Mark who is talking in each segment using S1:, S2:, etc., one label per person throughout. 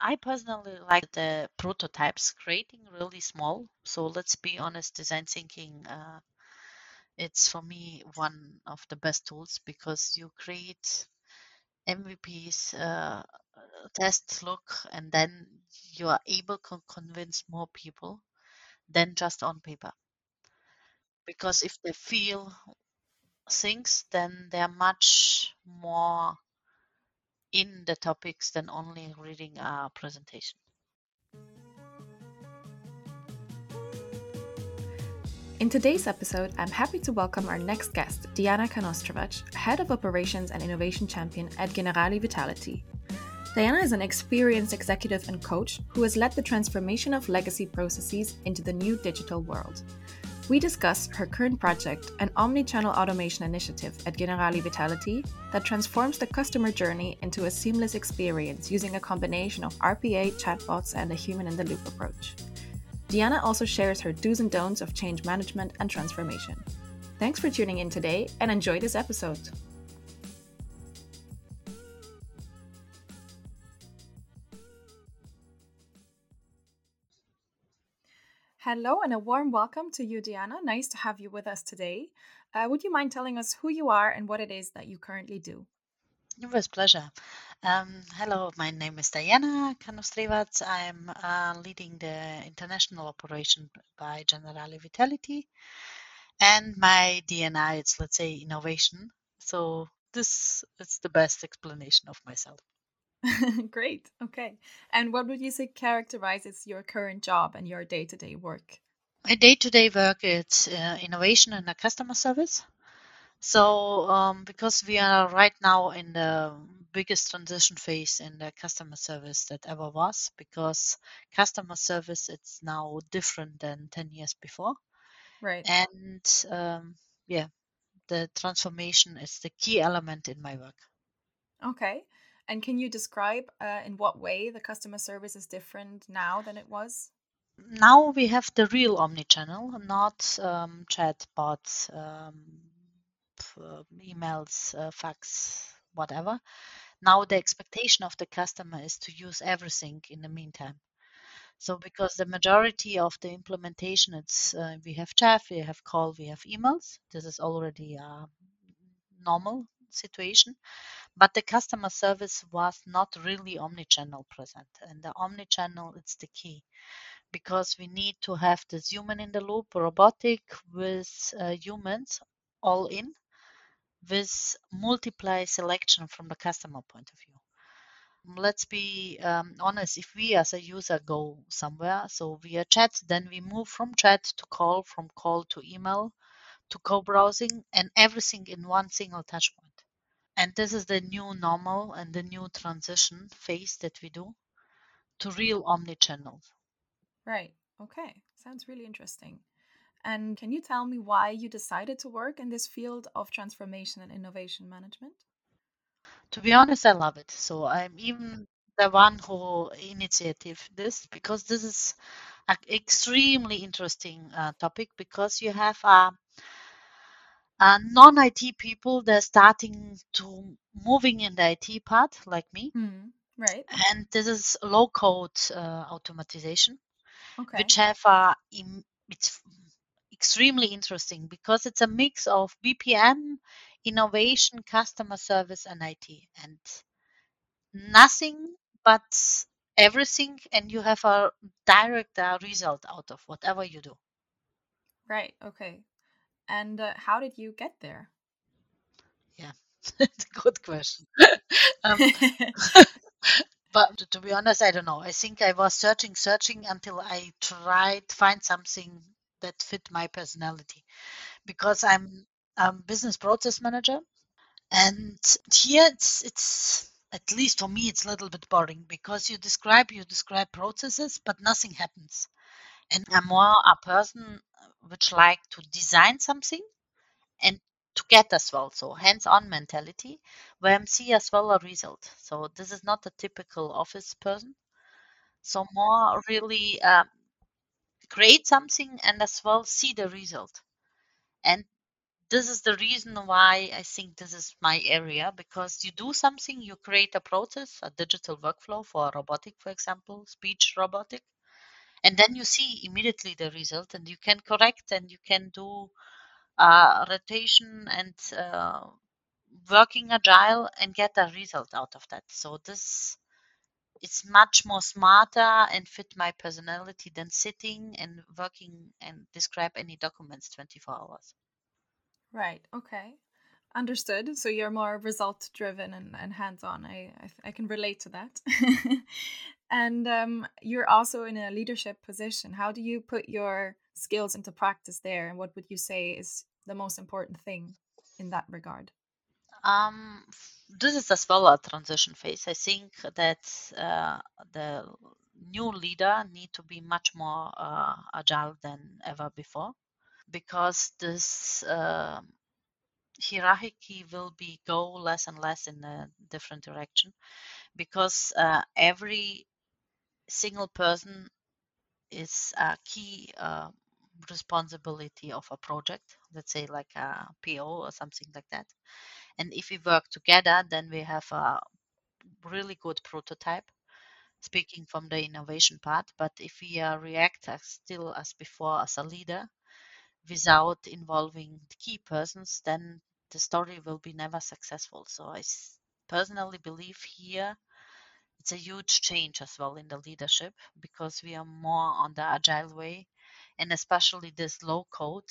S1: I personally like the prototypes, creating really small. So let's be honest, design thinking, uh, it's for me one of the best tools because you create MVPs, uh, test look, and then you are able to convince more people than just on paper. Because if they feel things, then they're much more in the topics than only reading a presentation.
S2: In today's episode, I'm happy to welcome our next guest, Diana Kanostrovac, Head of Operations and Innovation Champion at Generali Vitality. Diana is an experienced executive and coach who has led the transformation of legacy processes into the new digital world. We discuss her current project, an omni-channel automation initiative at Generali Vitality that transforms the customer journey into a seamless experience using a combination of RPA, chatbots, and a human-in-the-loop approach. Diana also shares her do's and don'ts of change management and transformation. Thanks for tuning in today and enjoy this episode. Hello and a warm welcome to you, Diana. Nice to have you with us today. Uh, would you mind telling us who you are and what it is that you currently do?
S1: It was pleasure. Um, hello, my name is Diana Kanostrivac. I'm uh, leading the international operation by Generali Vitality. And my DNA is, let's say, innovation. So this is the best explanation of myself.
S2: Great. Okay. And what would you say characterizes your current job and your day to day work?
S1: My day to day work is uh, innovation and customer service. So, um, because we are right now in the biggest transition phase in the customer service that ever was, because customer service it's now different than 10 years before.
S2: Right.
S1: And um, yeah, the transformation is the key element in my work.
S2: Okay. And can you describe uh, in what way the customer service is different now than it was?
S1: Now we have the real omni-channel, not um, chat bots, um, uh, emails, uh, fax, whatever. Now the expectation of the customer is to use everything in the meantime. So because the majority of the implementation, it's uh, we have chat, we have call, we have emails. This is already a normal situation, but the customer service was not really omni-channel present, and the omni-channel it's the key because we need to have this human in the loop, robotic with uh, humans all in with multiply selection from the customer point of view. Let's be um, honest, if we as a user go somewhere, so via chat, then we move from chat to call, from call to email, to co-browsing, and everything in one single touch point. And this is the new normal and the new transition phase that we do to real omni-channel.
S2: Right. Okay. Sounds really interesting. And can you tell me why you decided to work in this field of transformation and innovation management?
S1: To be honest, I love it. So I'm even the one who initiated this because this is an extremely interesting uh, topic because you have a, a non-IT people they're starting to moving in the IT part like me.
S2: Mm, right.
S1: And this is low code uh, automatization,
S2: Okay.
S1: which have a im- it's extremely interesting because it's a mix of BPM, innovation, customer service, and IT, and nothing but everything, and you have a direct uh, result out of whatever you do.
S2: Right. Okay. And uh, how did you get there?
S1: Yeah, it's a good question. um, but to be honest, I don't know. I think I was searching, searching until I tried to find something that fit my personality because I'm a business process manager and here it's it's at least for me it's a little bit boring because you describe you describe processes but nothing happens and i'm more a person which like to design something and to get as well so hands-on mentality where i'm see as well a result. So this is not a typical office person. So more really um, create something and as well see the result. And this is the reason why I think this is my area because you do something, you create a process, a digital workflow for robotic, for example, speech robotic, and then you see immediately the result and you can correct and you can do uh, rotation and uh, working agile and get a result out of that. So this it's much more smarter and fit my personality than sitting and working and describe any documents 24 hours.
S2: Right. Okay. Understood. So you're more result driven and, and hands on. I, I, I can relate to that. and um, you're also in a leadership position. How do you put your skills into practice there? And what would you say is the most important thing in that regard?
S1: Um, this is as well a transition phase. I think that uh, the new leader need to be much more uh, agile than ever before because this uh, hierarchy will be go less and less in a different direction because uh, every single person is a key uh, responsibility of a project let's say like a po or something like that. And if we work together then we have a really good prototype speaking from the innovation part. But if we uh, react as still as before as a leader without involving the key persons then the story will be never successful. So i personally believe here it's a huge change as well in the leadership because we are more on the agile way and especially this low code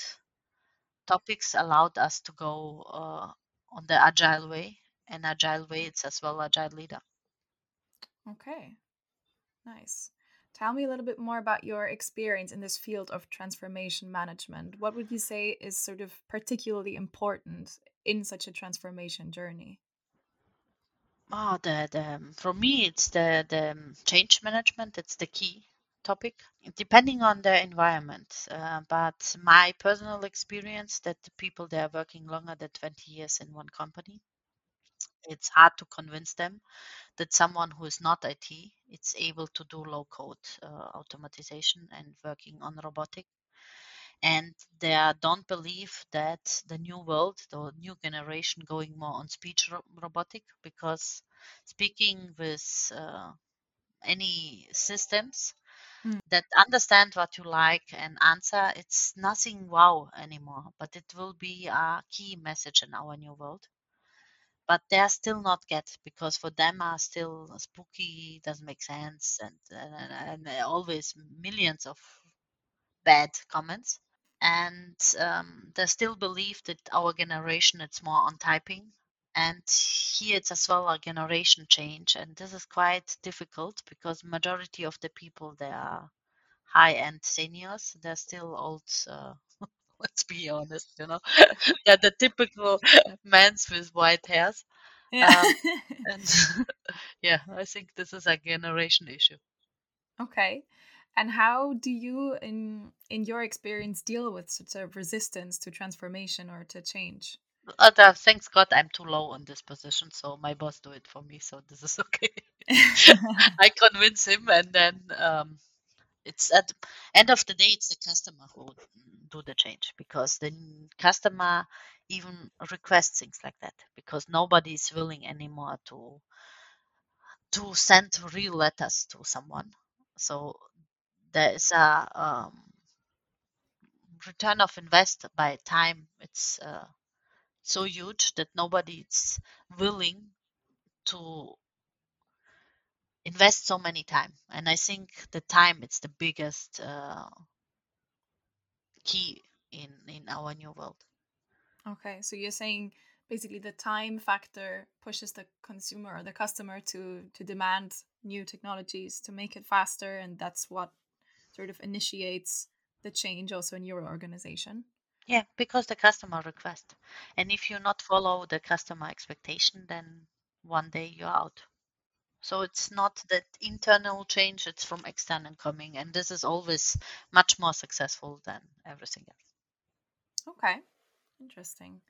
S1: topics allowed us to go uh, on the agile way and agile way it's as well agile leader.
S2: Okay. Nice. Tell me a little bit more about your experience in this field of transformation management. What would you say is sort of particularly important in such a transformation journey
S1: oh the, the for me it's the the change management it's the key topic depending on the environment. Uh, but my personal experience that the people they are working longer than 20 years in one company it's hard to convince them that someone who is not it it's able to do low code uh, automatization and working on robotic and they don't believe that the new world the new generation going more on speech ro- robotic because speaking with uh, any systems
S2: Mm.
S1: that understand what you like and answer it's nothing wow anymore but it will be a key message in our new world but they're still not get because for them are still spooky doesn't make sense and, and, and always millions of bad comments and um, they still believe that our generation it's more on typing. And here it's as well a generation change and this is quite difficult because majority of the people they are high-end seniors. They're still old uh, let's be honest you know. They're the typical men with white hairs.
S2: Yeah.
S1: Um, and yeah i think this is a generation issue.
S2: Okay and how do you in in your experience deal with such a resistance to transformation or to change?
S1: Uh, thanks god i'm too low on this position so my boss do it for me so this is okay. I convince him and then um, it's at the end of the day it's the customer who do the change because the customer even requests things like that because nobody is willing anymore to to send real letters to someone. So there is a um, return of invest by time. It's uh, so huge that nobody is willing to invest so many time. And i think the time it's the biggest uh, key in in our new world.
S2: Okay so you're saying basically the time factor pushes the consumer or the customer to to demand new technologies to make it faster and that's what sort of initiates the change also in your organization
S1: yeah because the customer request and if you not follow the customer expectation then one day you're out so it's not that internal change, it's from external coming. And this is always much more successful than everything else.
S2: Okay, interesting.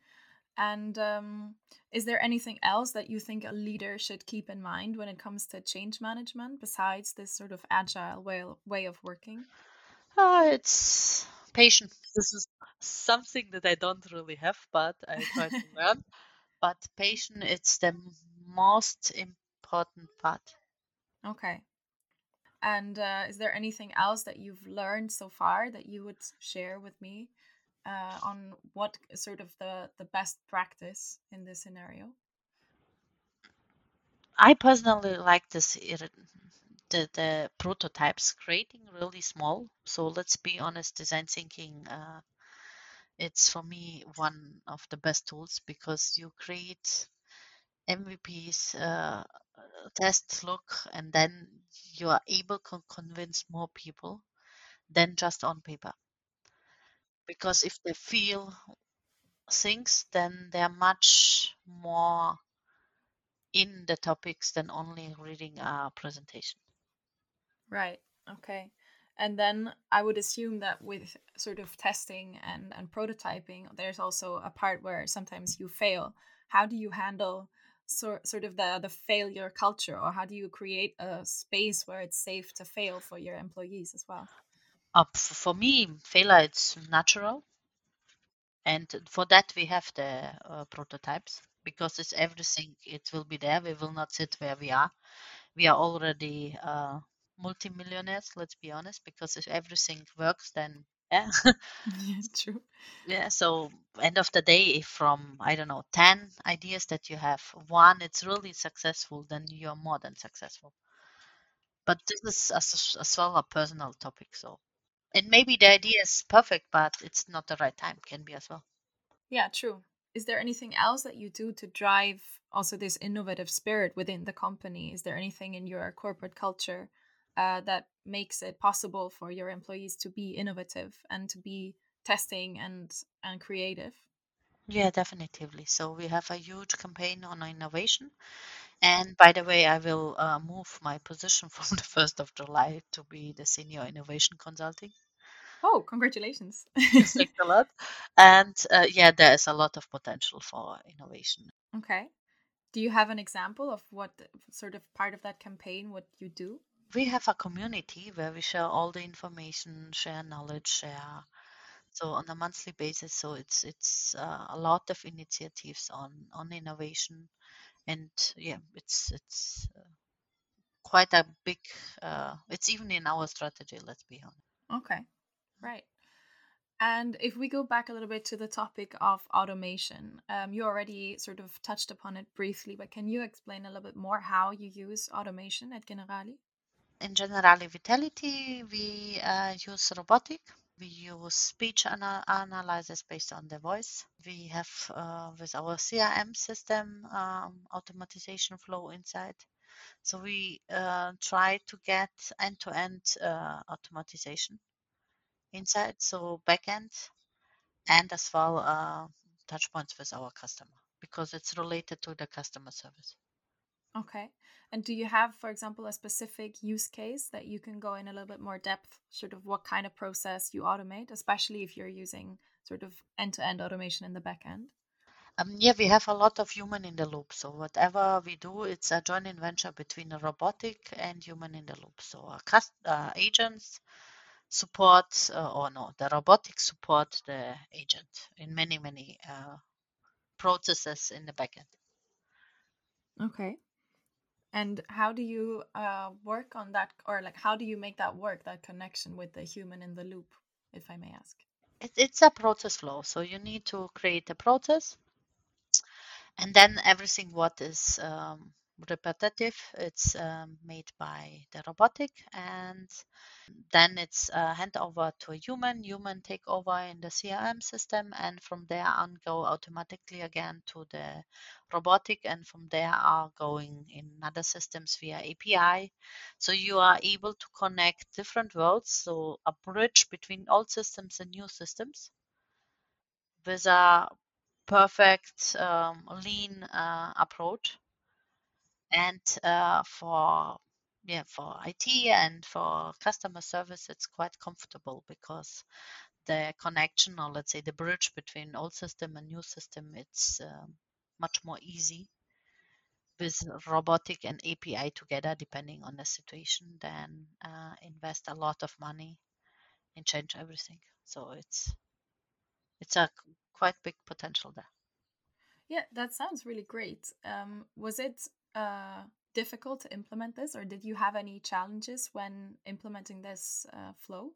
S2: And um, is there anything else that you think a leader should keep in mind when it comes to change management besides this sort of agile way, way of working?
S1: Uh, it's Patience. This is something that I don't really have, but I try to learn. But patience, it's the most important part.
S2: Okay. And uh, is there anything else that you've learned so far that you would share with me uh, on what sort of the, the best practice in this scenario?
S1: I personally like this the, the prototypes creating really small. So let's be honest, design thinking uh, it's for me one of the best tools because you create MVPs, uh, test look, and then you are able to convince more people than just on paper. Because if they feel things, then they're much more in the topics than only reading a presentation.
S2: Right. Okay. And then I would assume that with sort of testing and, and prototyping, there's also a part where sometimes you fail. How do you handle sort sort of the the failure culture, or how do you create a space where it's safe to fail for your employees as well?
S1: Uh, for me, failure it's natural, and for that we have the uh, prototypes because it's everything. It will be there. We will not sit where we are. We are already uh, multimillionaires. Let's be honest, because if everything works, then yeah.
S2: yeah, true.
S1: Yeah, so end of the day, if from I don't know ten ideas that you have, one it's really successful, then you're more than successful. But this is as, as well a personal topic, so and maybe the idea is perfect, but it's not the right time. Can be as well.
S2: Yeah, true. Is there anything else that you do to drive also this innovative spirit within the company? Is there anything in your corporate culture uh, that makes it possible for your employees to be innovative and to be testing and and creative
S1: yeah definitely so we have a huge campaign on innovation and by the way i will uh, move my position from the 1st of july to be the senior innovation consulting
S2: oh congratulations
S1: thanks a lot and uh, yeah there is a lot of potential for innovation
S2: okay do you have an example of what sort of part of that campaign what you do
S1: we have a community where we share all the information, share knowledge, share so on a monthly basis. So it's it's uh, a lot of initiatives on on innovation, and yeah, it's it's uh, quite a big. Uh, it's even in our strategy. Let's be honest.
S2: Okay, right. And if we go back a little bit to the topic of automation, um, you already sort of touched upon it briefly, but can you explain a little bit more how you use automation at Generali?
S1: in Generali Vitality, we uh, use robotic. We use speech ana- analysis based on the voice. We have uh, with our CRM system um, automatization flow inside. So we uh, try to get end-to-end uh, automatization inside, so backend, and as well uh, touch points with our customer because it's related to the customer service.
S2: Okay. And do you have, for example, a specific use case that you can go in a little bit more depth, sort of what kind of process you automate, especially if you're using sort of end to end automation in the back end?
S1: Um, yeah, we have a lot of human in the loop. So whatever we do, it's a joint venture between a robotic and human in the loop. So our cust- uh, agents support, uh, or no, the robotic support the agent in many, many uh, processes in the backend.
S2: Okay. And how do you uh, work on that, or like how do you make that work, that connection with the human in the loop, if I may ask?
S1: It, it's a process flow. So you need to create a process, and then everything what is um, repetitive, it's um, made by the robotic, and then it's uh, hand over to a human. Human take over in the CRM system, and from there on go automatically again to the robotic, and from there are going in other systems via API. So you are able to connect different worlds, so a bridge between old systems and new systems with a perfect um, lean uh, approach and uh, for yeah for IT and for customer service it's quite comfortable because the connection or let's say the bridge between old system and new system it's um, much more easy with robotic and API together depending on the situation than uh, invest a lot of money and change everything. So it's it's a quite big potential there.
S2: Yeah, that sounds really great. Um, was it uh, difficult to implement this, or did you have any challenges when implementing this uh, flow?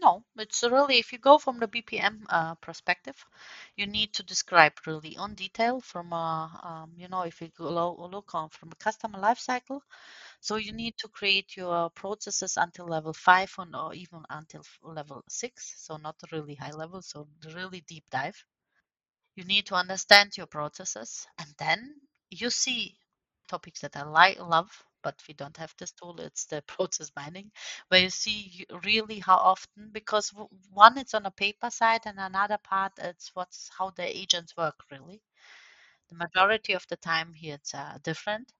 S1: No, it's really if you go from the BPM uh, perspective, you need to describe really on detail from a um, you know if you go look on from a customer lifecycle. So you need to create your processes until level five or even until level six. So not really high level, so really deep dive. You need to understand your processes, and then you see topics that I like love but we don't have this tool. It's the process mining, where you see really how often, because one it's on a paper side, and another part it's what's how the agents work really. The majority of the time here it's uh, different,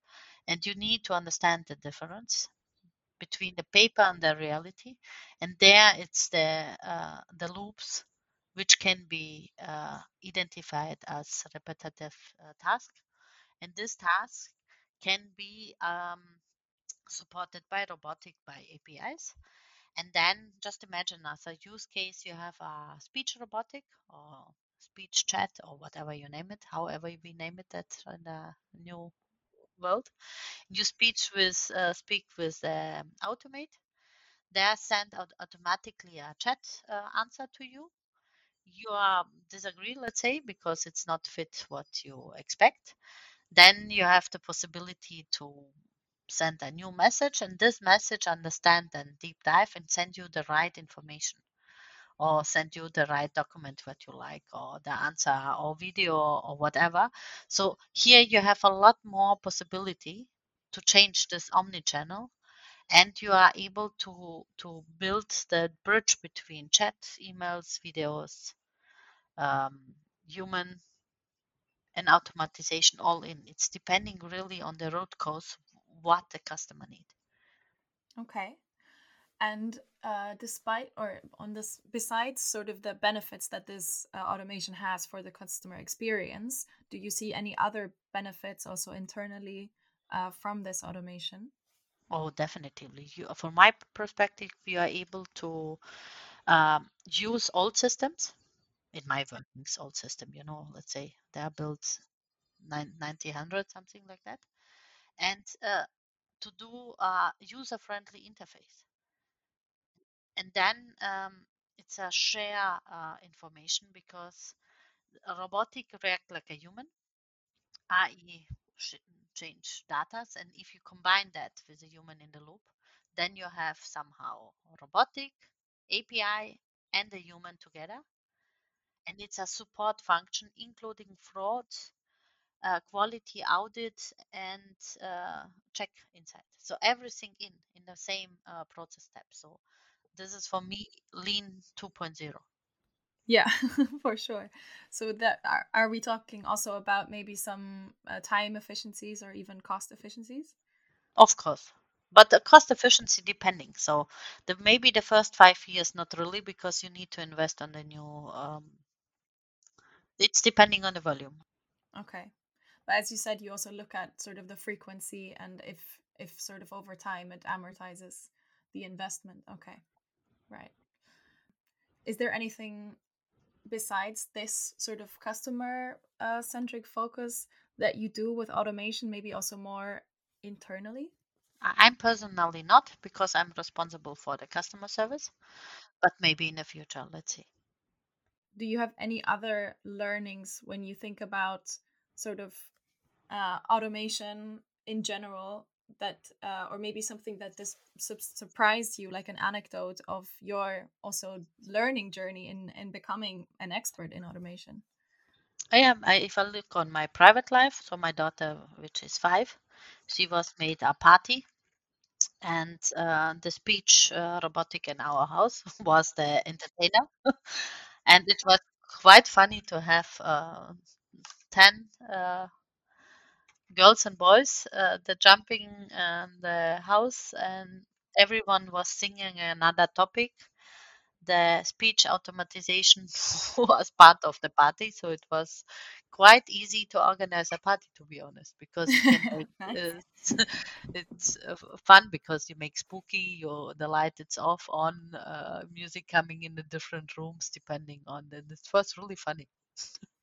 S1: and you need to understand the difference between the paper and the reality. And there it's the uh, the loops which can be uh, identified as repetitive uh, task. And this task can be um, supported by robotic by APIs. And then just imagine as a use case, you have a speech robotic or speech chat or whatever you name it, however we name it that in the new world. You speech with uh, speak with um, automate. They send out automatically a chat uh, answer to you. You are disagree, let's say, because it's not fit what you expect. Then you have the possibility to send a new message and this message understand and deep dive and send you the right information or send you the right document what you like or the answer or video or whatever. So here you have a lot more possibility to change this omni-channel and you are able to to build the bridge between chat emails videos um, human and automatization all in it's depending really on the root cause what the customer need.
S2: Okay. And uh, despite or on this, besides sort of the benefits that this uh, automation has for the customer experience, do you see any other benefits also internally uh, from this automation?
S1: Oh, definitely. You, from my perspective, we are able to um, use old systems. In my workings, old system, you know, let's say they are built 90, 100, something like that and uh, to do a user-friendly interface. And then um, it's a share uh, information because robotic react like a human, i.e. change data. And if you combine that with a human in the loop, then you have somehow robotic, API, and a human together. And it's a support function, including fraud, uh, quality audit and uh, check inside. So everything in in the same uh, process step. So this is for me lean 2.0.
S2: Yeah, for sure. So that are, are we talking also about maybe some uh, time efficiencies or even cost efficiencies?
S1: Of course. But the cost efficiency depending. So the maybe the first five years not really because you need to invest on the new um, it's depending on the volume.
S2: Okay. But as you said, you also look at sort of the frequency and if if sort of over time it amortizes the investment. Okay. Right. Is there anything besides this sort of customer uh, centric focus that you do with automation, maybe also more internally?
S1: I'm personally not because I'm responsible for the customer service, but maybe in the future, let's see.
S2: Do you have any other learnings when you think about sort of uh, automation in general that uh, or maybe something that this su- surprised you like an anecdote of your also learning journey in in becoming an expert in automation?
S1: I am I, if i look on my private life so my daughter which is five she was made a party and uh, the speech uh, robotic in our house was the entertainer and it was quite funny to have uh, 10 uh, girls and boys, uh, the jumping and the house, and everyone was singing another topic. the speech automatization was part of the party, so it was quite easy to organize a party, to be honest, because nice. uh, it's uh, fun because you make spooky, your the light it's off, on, uh, music coming in the different rooms depending on. And it was really funny.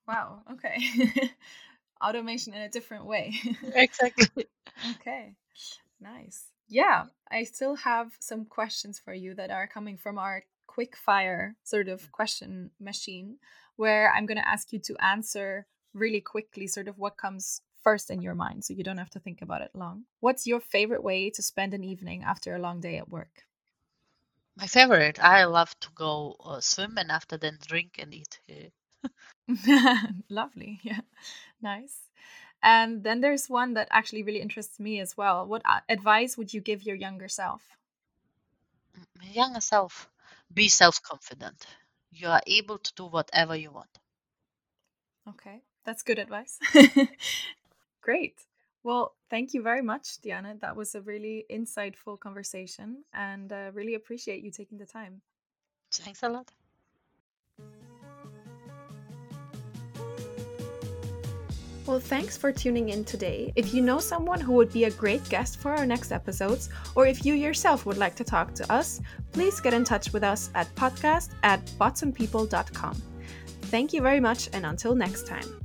S2: Wow. Okay. Automation in a different way.
S1: exactly.
S2: Okay. Nice. Yeah, I still have some questions for you that are coming from our quick fire sort of question machine where I'm going to ask you to answer really quickly sort of what comes first in your mind so you don't have to think about it long. What's your favorite way to spend an evening after a long day at work?
S1: My favorite. I love to go uh, swim and after then drink and eat.
S2: Lovely. Yeah. Nice. And then there's one that actually really interests me as well. What uh, advice would you give your younger self?
S1: My younger self, be self confident. You are able to do whatever you want.
S2: Okay, that's good advice. Great. Well, thank you very much, Diana. That was a really insightful conversation and uh, really appreciate you taking the time.
S1: Thanks a lot.
S2: Well, thanks for tuning in today. If you know someone who would be a great guest for our next episodes, or if you yourself would like to talk to us, please get in touch with us at podcast at botsandpeople.com. Thank you very much, and until next time.